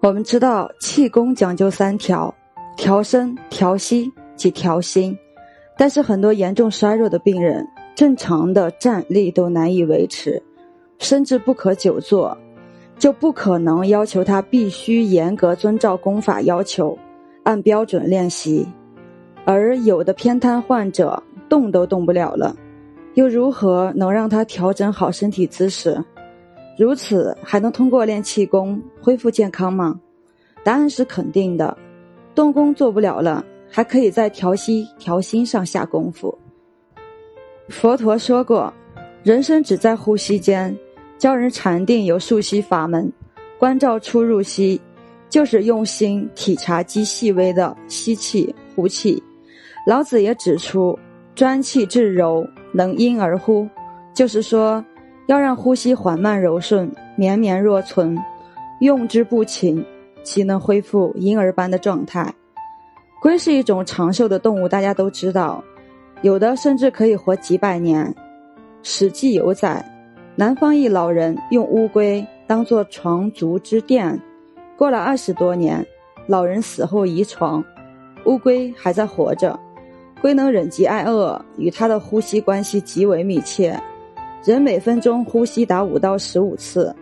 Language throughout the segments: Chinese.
我们知道气功讲究三调：调身、调息及调心。但是很多严重衰弱的病人，正常的站立都难以维持，甚至不可久坐，就不可能要求他必须严格遵照功法要求，按标准练习。而有的偏瘫患者动都动不了了，又如何能让他调整好身体姿势？如此还能通过练气功恢复健康吗？答案是肯定的。动功做不了了，还可以在调息、调心上下功夫。佛陀说过，人生只在呼吸间，教人禅定有数息法门，关照出入息，就是用心体察极细微的吸气、呼气。老子也指出，专气致柔，能因而呼，就是说。要让呼吸缓慢柔顺、绵绵若存，用之不勤，其能恢复婴儿般的状态。龟是一种长寿的动物，大家都知道，有的甚至可以活几百年。《史记》有载，南方一老人用乌龟当做床足之垫，过了二十多年，老人死后遗床，乌龟还在活着，龟能忍饥挨饿，与它的呼吸关系极为密切。人每分钟呼吸达五到十五次，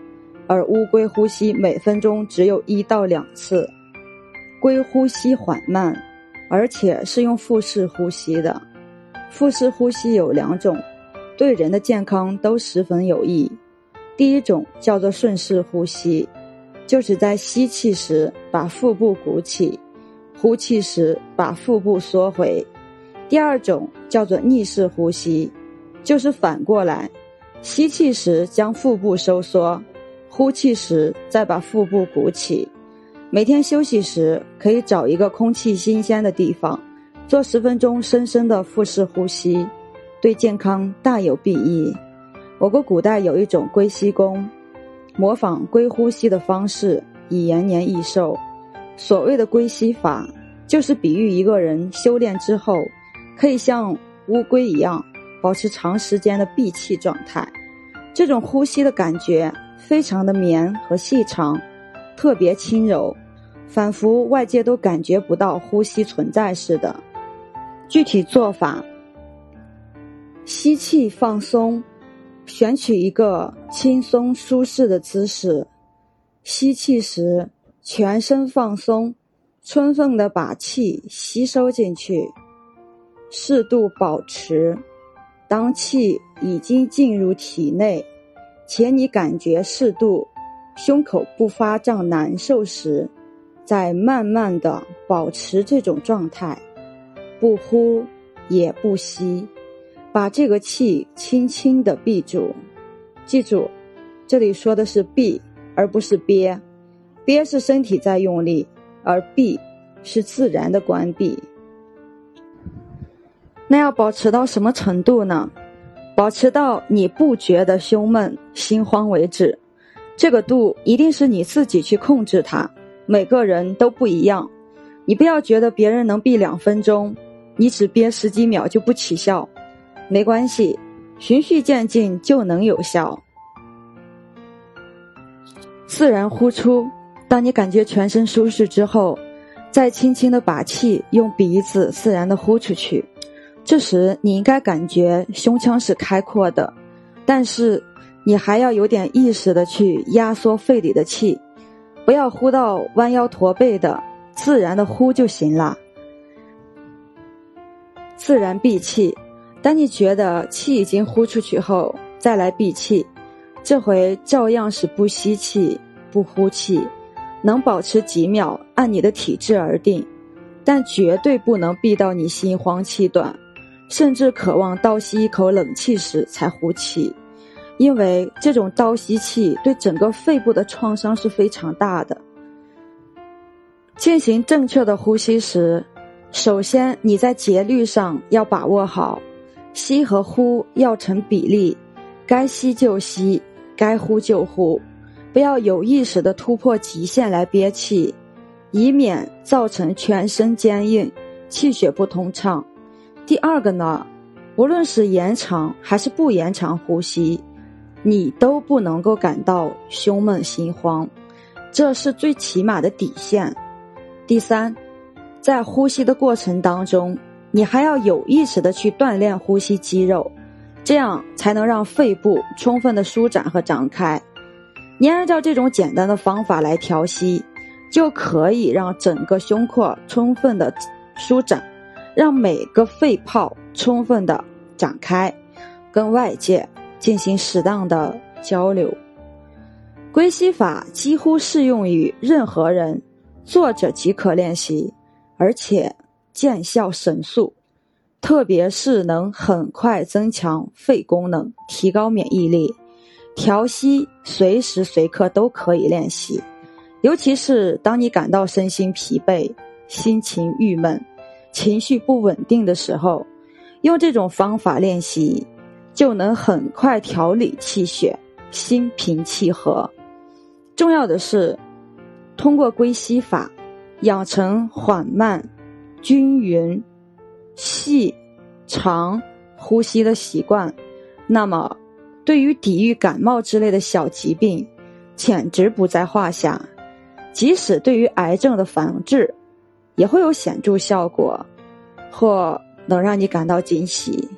而乌龟呼吸每分钟只有一到两次。龟呼吸缓慢，而且是用腹式呼吸的。腹式呼吸有两种，对人的健康都十分有益。第一种叫做顺势呼吸，就是在吸气时把腹部鼓起，呼气时把腹部缩回。第二种叫做逆式呼吸，就是反过来。吸气时将腹部收缩，呼气时再把腹部鼓起。每天休息时可以找一个空气新鲜的地方，做十分钟深深的腹式呼吸，对健康大有裨益。我国古代有一种龟息功，模仿龟呼吸的方式以延年益寿。所谓的龟息法，就是比喻一个人修炼之后，可以像乌龟一样。保持长时间的闭气状态，这种呼吸的感觉非常的绵和细长，特别轻柔，仿佛外界都感觉不到呼吸存在似的。具体做法：吸气放松，选取一个轻松舒适的姿势，吸气时全身放松，充分的把气吸收进去，适度保持。当气已经进入体内，且你感觉适度，胸口不发胀难受时，再慢慢的保持这种状态，不呼也不吸，把这个气轻轻的闭住。记住，这里说的是闭，而不是憋。憋是身体在用力，而闭是自然的关闭。那要保持到什么程度呢？保持到你不觉得胸闷、心慌为止。这个度一定是你自己去控制它。每个人都不一样，你不要觉得别人能闭两分钟，你只憋十几秒就不起效。没关系，循序渐进就能有效。自然呼出，当你感觉全身舒适之后，再轻轻的把气用鼻子自然的呼出去。这时你应该感觉胸腔是开阔的，但是你还要有点意识的去压缩肺里的气，不要呼到弯腰驼背的，自然的呼就行了。自然闭气，当你觉得气已经呼出去后，再来闭气，这回照样是不吸气不呼气，能保持几秒按你的体质而定，但绝对不能闭到你心慌气短。甚至渴望倒吸一口冷气时才呼气，因为这种倒吸气对整个肺部的创伤是非常大的。进行正确的呼吸时，首先你在节律上要把握好，吸和呼要成比例，该吸就吸，该呼就呼，不要有意识的突破极限来憋气，以免造成全身坚硬，气血不通畅。第二个呢，无论是延长还是不延长呼吸，你都不能够感到胸闷心慌。这是最起码的底线。第三，在呼吸的过程当中，你还要有意识的去锻炼呼吸肌肉，这样才能让肺部充分的舒展和张开。你按照这种简单的方法来调息，就可以让整个胸廓充分的舒展，让每个肺泡充分的展开，跟外界进行适当的交流。归息法几乎适用于任何人。坐着即可练习，而且见效神速，特别是能很快增强肺功能、提高免疫力。调息随时随刻都可以练习，尤其是当你感到身心疲惫、心情郁闷、情绪不稳定的时候，用这种方法练习，就能很快调理气血，心平气和。重要的是。通过归息法，养成缓慢、均匀、细、长呼吸的习惯，那么对于抵御感冒之类的小疾病，简直不在话下。即使对于癌症的防治，也会有显著效果，或能让你感到惊喜。